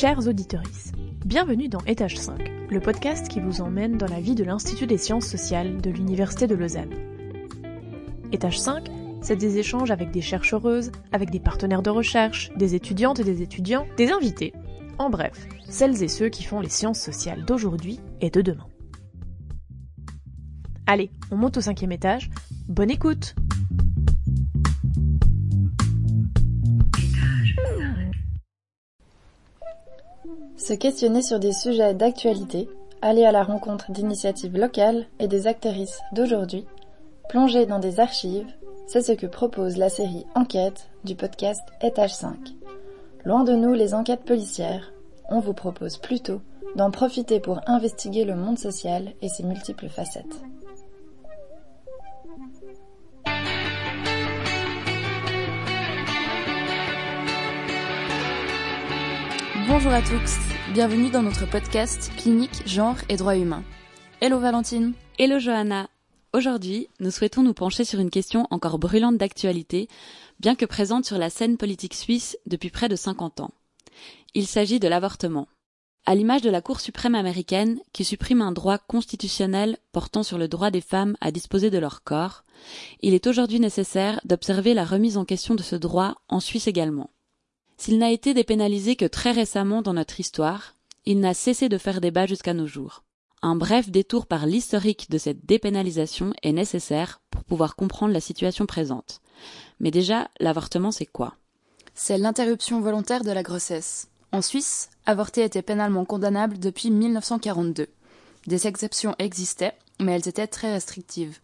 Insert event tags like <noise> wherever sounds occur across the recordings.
Chers auditeurs, bienvenue dans Étage 5, le podcast qui vous emmène dans la vie de l'Institut des sciences sociales de l'Université de Lausanne. Étage 5, c'est des échanges avec des chercheuses, avec des partenaires de recherche, des étudiantes et des étudiants, des invités, en bref, celles et ceux qui font les sciences sociales d'aujourd'hui et de demain. Allez, on monte au cinquième étage, bonne écoute Se questionner sur des sujets d'actualité, aller à la rencontre d'initiatives locales et des actrices d'aujourd'hui, plonger dans des archives, c'est ce que propose la série Enquête du podcast Étage 5. Loin de nous les enquêtes policières, on vous propose plutôt d'en profiter pour investiguer le monde social et ses multiples facettes. Bonjour à tous, bienvenue dans notre podcast Clinique, Genre et Droits Humains. Hello Valentine. Hello Johanna. Aujourd'hui, nous souhaitons nous pencher sur une question encore brûlante d'actualité, bien que présente sur la scène politique suisse depuis près de 50 ans. Il s'agit de l'avortement. À l'image de la Cour suprême américaine, qui supprime un droit constitutionnel portant sur le droit des femmes à disposer de leur corps, il est aujourd'hui nécessaire d'observer la remise en question de ce droit en Suisse également. S'il n'a été dépénalisé que très récemment dans notre histoire, il n'a cessé de faire débat jusqu'à nos jours. Un bref détour par l'historique de cette dépénalisation est nécessaire pour pouvoir comprendre la situation présente. Mais déjà, l'avortement c'est quoi? C'est l'interruption volontaire de la grossesse. En Suisse, avorter était pénalement condamnable depuis 1942. Des exceptions existaient, mais elles étaient très restrictives.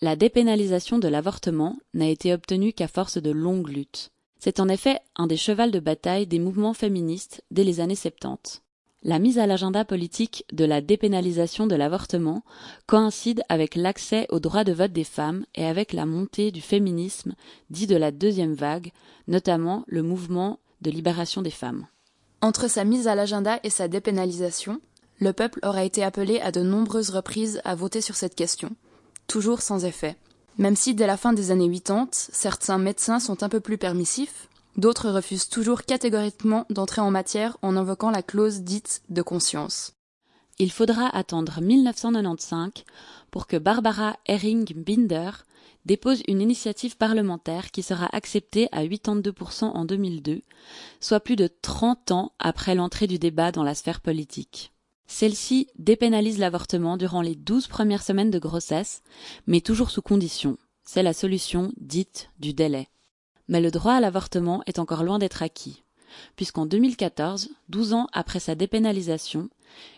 La dépénalisation de l'avortement n'a été obtenue qu'à force de longues luttes. C'est en effet un des chevals de bataille des mouvements féministes dès les années 70. La mise à l'agenda politique de la dépénalisation de l'avortement coïncide avec l'accès au droit de vote des femmes et avec la montée du féminisme dit de la deuxième vague, notamment le mouvement de libération des femmes. Entre sa mise à l'agenda et sa dépénalisation, le peuple aura été appelé à de nombreuses reprises à voter sur cette question, toujours sans effet. Même si dès la fin des années 80, certains médecins sont un peu plus permissifs, d'autres refusent toujours catégoriquement d'entrer en matière en invoquant la clause dite de conscience. Il faudra attendre 1995 pour que Barbara Herring-Binder dépose une initiative parlementaire qui sera acceptée à 82% en 2002, soit plus de 30 ans après l'entrée du débat dans la sphère politique. Celle-ci dépénalise l'avortement durant les douze premières semaines de grossesse, mais toujours sous condition. C'est la solution dite du délai. Mais le droit à l'avortement est encore loin d'être acquis, puisqu'en 2014, douze ans après sa dépénalisation,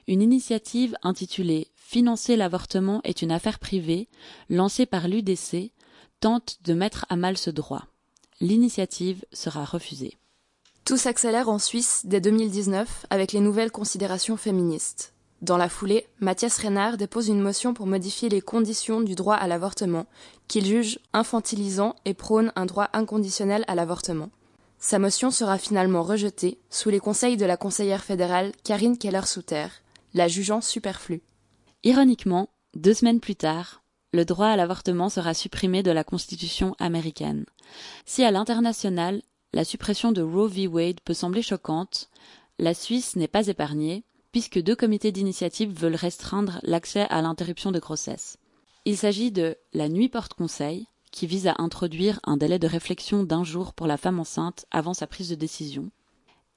une initiative intitulée Financer l'avortement est une affaire privée, lancée par l'UDC, tente de mettre à mal ce droit. L'initiative sera refusée. Tout s'accélère en Suisse dès 2019 avec les nouvelles considérations féministes. Dans la foulée, Mathias Reynard dépose une motion pour modifier les conditions du droit à l'avortement, qu'il juge infantilisant et prône un droit inconditionnel à l'avortement. Sa motion sera finalement rejetée sous les conseils de la conseillère fédérale Karine Keller-Souter, la jugeant superflue. Ironiquement, deux semaines plus tard, le droit à l'avortement sera supprimé de la Constitution américaine. Si à l'international, la suppression de Roe v. Wade peut sembler choquante, la Suisse n'est pas épargnée, puisque deux comités d'initiative veulent restreindre l'accès à l'interruption de grossesse. Il s'agit de la Nuit porte-conseil, qui vise à introduire un délai de réflexion d'un jour pour la femme enceinte avant sa prise de décision,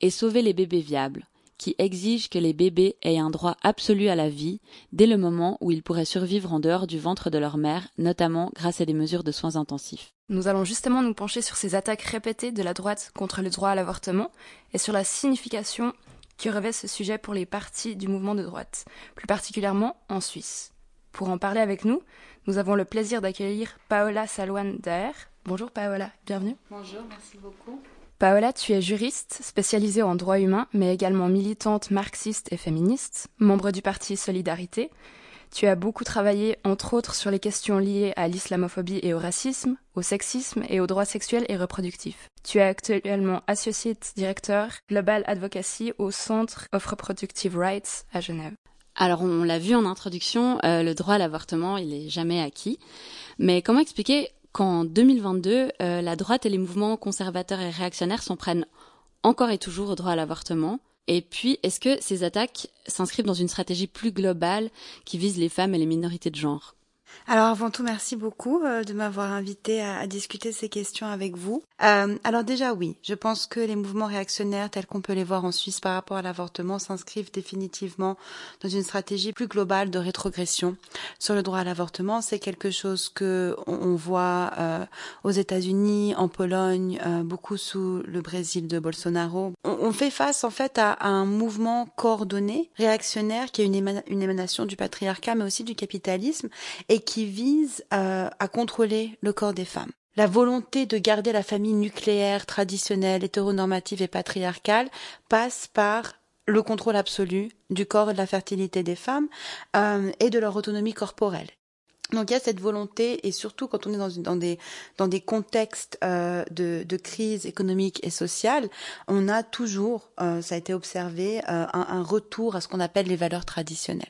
et Sauver les bébés viables, qui exige que les bébés aient un droit absolu à la vie dès le moment où ils pourraient survivre en dehors du ventre de leur mère, notamment grâce à des mesures de soins intensifs. Nous allons justement nous pencher sur ces attaques répétées de la droite contre le droit à l'avortement et sur la signification que revêt ce sujet pour les partis du mouvement de droite, plus particulièrement en Suisse. Pour en parler avec nous, nous avons le plaisir d'accueillir Paola Salouane Daer. Bonjour Paola, bienvenue. Bonjour, merci beaucoup. Paola, tu es juriste, spécialisée en droit humain, mais également militante marxiste et féministe, membre du parti Solidarité. Tu as beaucoup travaillé, entre autres, sur les questions liées à l'islamophobie et au racisme, au sexisme et aux droits sexuels et reproductifs. Tu es actuellement Associate Director Global Advocacy au Centre of Reproductive Rights à Genève. Alors, on l'a vu en introduction, euh, le droit à l'avortement, il est jamais acquis. Mais comment expliquer qu'en 2022, euh, la droite et les mouvements conservateurs et réactionnaires s'en prennent encore et toujours au droit à l'avortement. Et puis, est-ce que ces attaques s'inscrivent dans une stratégie plus globale qui vise les femmes et les minorités de genre? Alors avant tout, merci beaucoup euh, de m'avoir invité à, à, discuter ces questions avec vous. Euh, alors déjà oui, je pense que les mouvements réactionnaires tels qu'on peut les voir en Suisse par rapport à l'avortement s'inscrivent définitivement dans une stratégie plus globale de rétrogression sur le droit à l'avortement. C'est quelque chose que on, voit euh, aux États-Unis, en Pologne, euh, beaucoup sous le Brésil de Bolsonaro. On, on, fait face en fait à, à un mouvement coordonné réactionnaire qui est une, une émanation du patriarcat mais aussi du capitalisme et qui vise euh, à contrôler le corps des femmes. La volonté de garder la famille nucléaire, traditionnelle, hétéronormative et patriarcale passe par le contrôle absolu du corps et de la fertilité des femmes euh, et de leur autonomie corporelle. Donc il y a cette volonté, et surtout quand on est dans, dans des dans des contextes euh, de, de, crise économique et sociale, on a toujours, euh, ça a été observé, euh, un, un, retour à ce qu'on appelle les valeurs traditionnelles.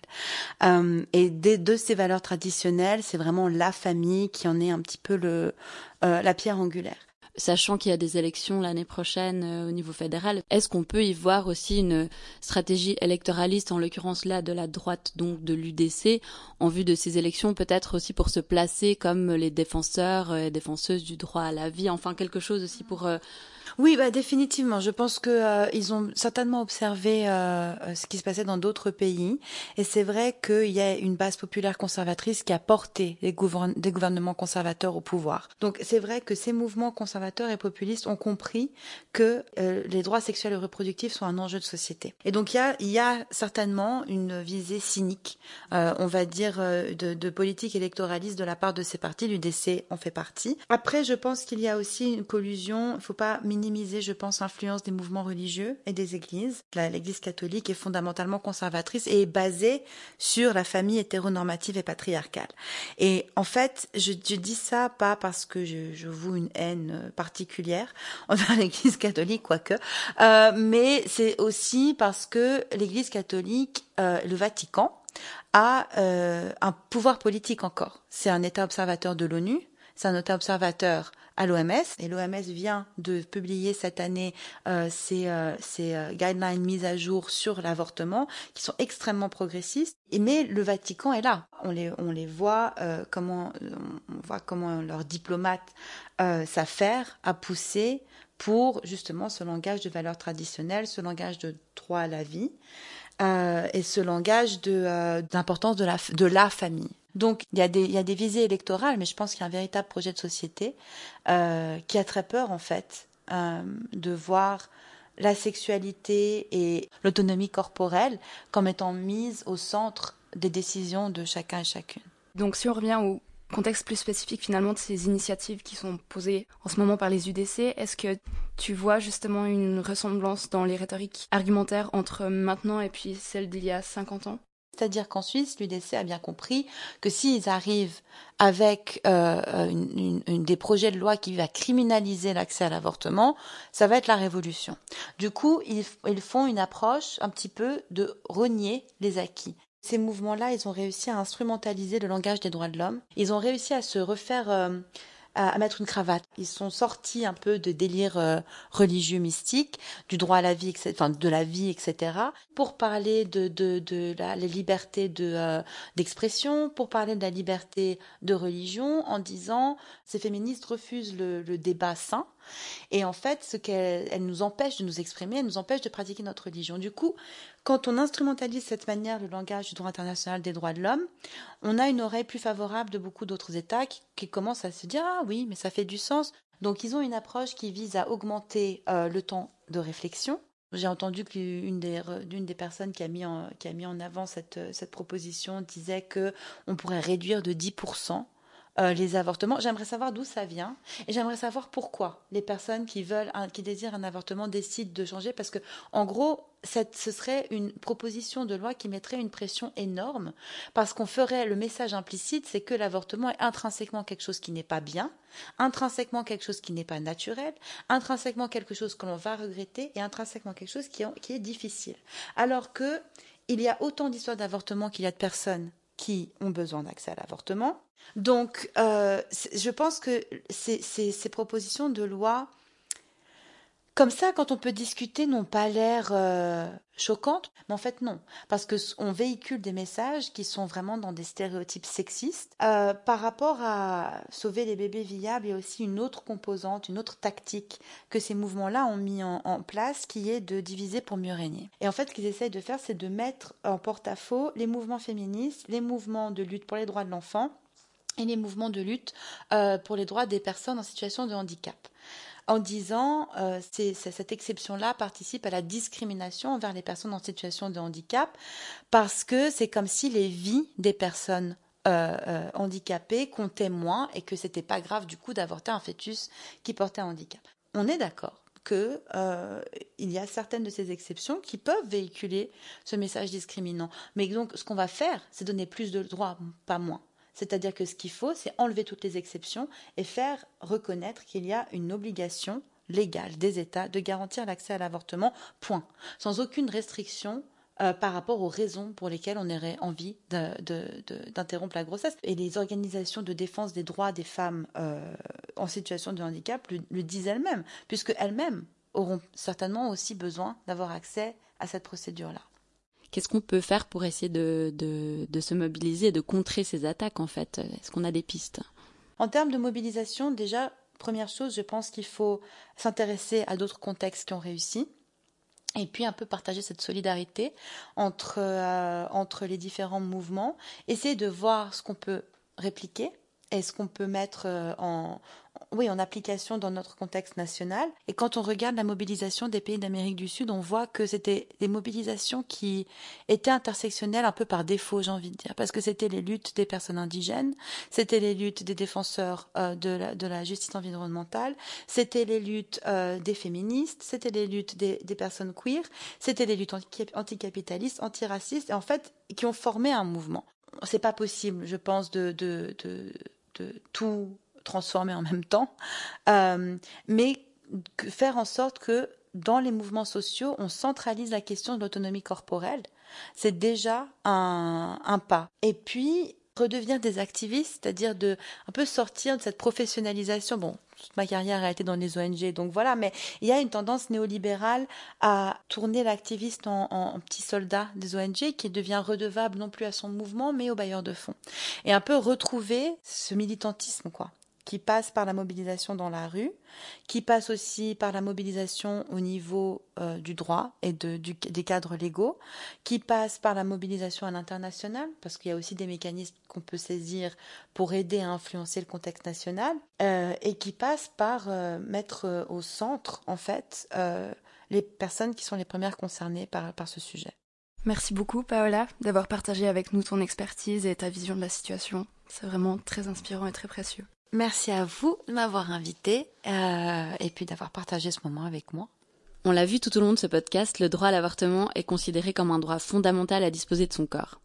Euh, et des, de ces valeurs traditionnelles, c'est vraiment la famille qui en est un petit peu le euh, la pierre angulaire sachant qu'il y a des élections l'année prochaine euh, au niveau fédéral, est-ce qu'on peut y voir aussi une stratégie électoraliste, en l'occurrence là de la droite, donc de l'UDC, en vue de ces élections, peut-être aussi pour se placer comme les défenseurs et défenseuses du droit à la vie, enfin quelque chose aussi pour euh, oui, bah, définitivement. Je pense que euh, ils ont certainement observé euh, euh, ce qui se passait dans d'autres pays, et c'est vrai qu'il y a une base populaire conservatrice qui a porté des gouvernements conservateurs au pouvoir. Donc c'est vrai que ces mouvements conservateurs et populistes ont compris que euh, les droits sexuels et reproductifs sont un enjeu de société. Et donc il y a, y a certainement une visée cynique, euh, on va dire, de, de politique électoraliste de la part de ces partis. L'UDC en fait partie. Après, je pense qu'il y a aussi une collusion. Il faut pas je pense, l'influence des mouvements religieux et des églises. L'Église catholique est fondamentalement conservatrice et est basée sur la famille hétéronormative et patriarcale. Et en fait, je, dis ça pas parce que je, je une haine particulière <laughs> envers l'Église catholique, quoique, euh, mais c'est aussi parce que l'Église catholique, euh, le Vatican, a euh, un pouvoir politique encore. C'est un État observateur de l'ONU, c'est un État observateur à l'OMS et l'OMS vient de publier cette année euh, ses, euh, ses euh, guidelines mises à jour sur l'avortement qui sont extrêmement progressistes. Et mais le Vatican est là. On les voit euh, comment on voit comment leurs diplomates euh, s'affairent à pousser pour justement ce langage de valeurs traditionnelles, ce langage de droit à la vie euh, et ce langage de d'importance de de la famille. Donc il y, a des, y a des visées électorales, mais je pense qu'il y a un véritable projet de société euh, qui a très peur en fait euh, de voir la sexualité et l'autonomie corporelle comme étant mises au centre des décisions de chacun et chacune. Donc si on revient au contexte plus spécifique finalement de ces initiatives qui sont posées en ce moment par les UDC, est-ce que tu vois justement une ressemblance dans les rhétoriques argumentaires entre maintenant et puis celle d'il y a 50 ans? C'est-à-dire qu'en Suisse, l'UDC a bien compris que s'ils arrivent avec euh, une, des projets de loi qui va criminaliser l'accès à l'avortement, ça va être la révolution. Du coup, ils, ils font une approche un petit peu de renier les acquis. Ces mouvements-là, ils ont réussi à instrumentaliser le langage des droits de l'homme. Ils ont réussi à se refaire... Euh, à, à, mettre une cravate. Ils sont sortis un peu de délire euh, religieux mystique, du droit à la vie, etc., enfin de la vie, etc., pour parler de de, de la, les libertés de euh, d'expression, pour parler de la liberté de religion, en disant ces féministes refusent le, le débat sain. Et en fait, ce qu'elles nous empêchent de nous exprimer, elles nous empêchent de pratiquer notre religion. Du coup, quand on instrumentalise cette manière le langage du droit international des droits de l'homme, on a une oreille plus favorable de beaucoup d'autres États qui, commencent à se dire ah oui, mais ça fait du sens. Donc ils ont une approche qui vise à augmenter euh, le temps de réflexion. J'ai entendu qu'une des, des personnes qui a mis en, qui a mis en avant cette, cette proposition disait que on pourrait réduire de 10% euh, les avortements. J'aimerais savoir d'où ça vient et j'aimerais savoir pourquoi les personnes qui veulent, un, qui désirent un avortement décident de changer parce que, en gros, cette, ce serait une proposition de loi qui mettrait une pression énorme parce qu'on ferait le message implicite, c'est que l'avortement est intrinsèquement quelque chose qui n'est pas bien, intrinsèquement quelque chose qui n'est pas naturel, intrinsèquement quelque chose que l'on va regretter et intrinsèquement quelque chose qui, qui est difficile. Alors que il y a autant d'histoires d'avortement qu'il y a de personnes qui ont besoin d'accès à l'avortement. Donc, euh, je pense que ces, ces, propositions de loi comme ça, quand on peut discuter, n'ont pas l'air euh, choquantes, mais en fait non, parce que on véhicule des messages qui sont vraiment dans des stéréotypes sexistes. Euh, par rapport à sauver les bébés viables, il y a aussi une autre composante, une autre tactique que ces mouvements-là ont mis en, place, qui est de diviser pour mieux régner. Et en fait, ce qu'ils essayent de faire, c'est de mettre en porte-à-faux les mouvements féministes, les mouvements de lutte pour les droits de l'enfant et les mouvements de lutte euh, pour les droits des personnes en situation de handicap en disant euh, cette exception-là participe à la discrimination envers les personnes en situation de handicap parce que c'est comme si les vies des personnes euh, euh, handicapées comptaient moins et que c'était pas grave du coup d'avorter un fœtus qui portait un handicap. On est d'accord qu'il euh, y a certaines de ces exceptions qui peuvent véhiculer ce message discriminant. Mais donc, ce qu'on va faire, c'est donner plus de droits, pas moins. C'est-à-dire que ce qu'il faut, c'est enlever toutes les exceptions et faire reconnaître qu'il y a une obligation légale des États de garantir l'accès à l'avortement, point. Sans aucune restriction euh, par rapport aux raisons pour lesquelles on aurait envie d'interrompre la grossesse. Et les organisations de défense des droits des femmes euh, en situation de handicap le, disent elles-mêmes, puisque elles-mêmes auront certainement aussi besoin d'avoir accès à cette procédure-là. Qu'est-ce qu'on peut faire pour essayer de, de, se mobiliser de contrer ces attaques en fait? Est-ce qu'on a des pistes? En termes de mobilisation, déjà, première chose, je pense qu'il faut s'intéresser à d'autres contextes qui ont réussi et puis un peu partager cette solidarité entre, euh, entre les différents mouvements, essayer de voir ce qu'on peut répliquer et ce qu'on peut mettre euh, en, oui, en application dans notre contexte national? Et quand on regarde la mobilisation des pays d'Amérique du Sud, on voit que c'était des mobilisations qui étaient intersectionnelles un peu par défaut, j'ai envie de dire, parce que c'était les luttes des personnes indigènes, c'était les luttes des défenseurs euh, de, la, de, la, justice environnementale, c'était les luttes euh, des féministes, c'était les luttes des, des personnes queer, c'était les luttes anticapitalistes, antiracistes, et en fait, qui ont formé un mouvement. C'est pas possible, je pense, de, de, de, tout transformer en même temps, euh, mais faire en sorte que dans les mouvements sociaux, on centralise la question de l'autonomie corporelle. C'est déjà un, un pas. Et puis, redevenir des activistes, c'est-à-dire de un peu sortir de cette professionnalisation. Bon, toute ma carrière a été dans les ONG, donc voilà, mais il y a une tendance néolibérale à tourner l'activiste en, petit soldat des ONG qui devient redevable non plus à son mouvement, mais au bailleur de fonds. Et un peu retrouver ce militantisme, quoi qui passe par la mobilisation dans la rue, qui passe aussi par la mobilisation au niveau euh, du droit et des cadres légaux, qui passe par la mobilisation à l'international, parce qu'il y a aussi des mécanismes qu'on peut saisir pour aider à influencer le contexte national, euh, et qui passe par euh, mettre au centre, en fait, les personnes qui sont les premières concernées par ce sujet. Merci beaucoup, Paola, d'avoir partagé avec nous ton expertise et ta vision de la situation. C'est vraiment très inspirant et très précieux. Merci à vous de m'avoir invité euh, et puis d'avoir partagé ce moment avec moi. On l'a vu tout au long de ce podcast, le droit à l'avortement est considéré comme un droit fondamental à disposer de son corps.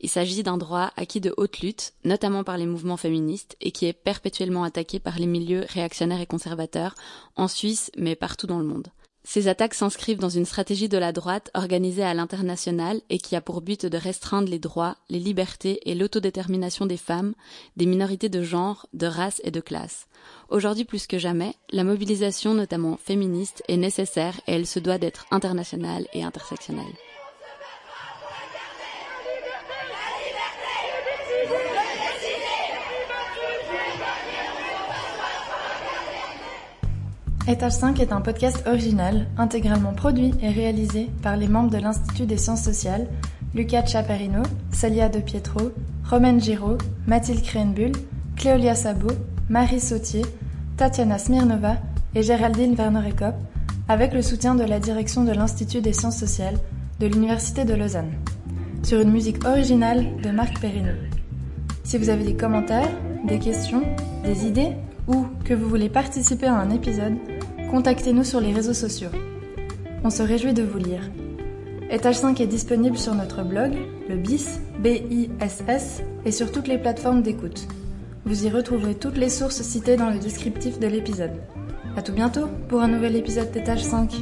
Il s'agit d'un droit acquis de haute lutte, notamment par les mouvements féministes, et qui est perpétuellement attaqué par les milieux réactionnaires et conservateurs, en Suisse, mais partout dans le monde. Ces attaques s'inscrivent dans une stratégie de la droite organisée à l'international et qui a pour but de restreindre les droits, les libertés et l'autodétermination des femmes, des minorités de genre, de race et de classe. Aujourd'hui plus que jamais, la mobilisation notamment féministe est nécessaire et elle se doit d'être internationale et intersectionnelle. Étage 5 est un podcast original, intégralement produit et réalisé par les membres de l'Institut des sciences sociales, Lucas Chaparino, Celia De Pietro, Romaine Giraud, Mathilde Krenbull, Cléolia Sabot, Marie Sautier, Tatiana Smirnova et Géraldine Werner-Ekop, avec le soutien de la direction de l'Institut des sciences sociales de l'Université de Lausanne, sur une musique originale de Marc Perrino. Si vous avez des commentaires, des questions, des idées ou que vous voulez participer à un épisode, contactez-nous sur les réseaux sociaux. On se réjouit de vous lire. Étage 5 est disponible sur notre blog, le BIS, B-I-S-S, et sur toutes les plateformes d'écoute. Vous y retrouverez toutes les sources citées dans le descriptif de l'épisode. A tout bientôt pour un nouvel épisode d'Étage 5.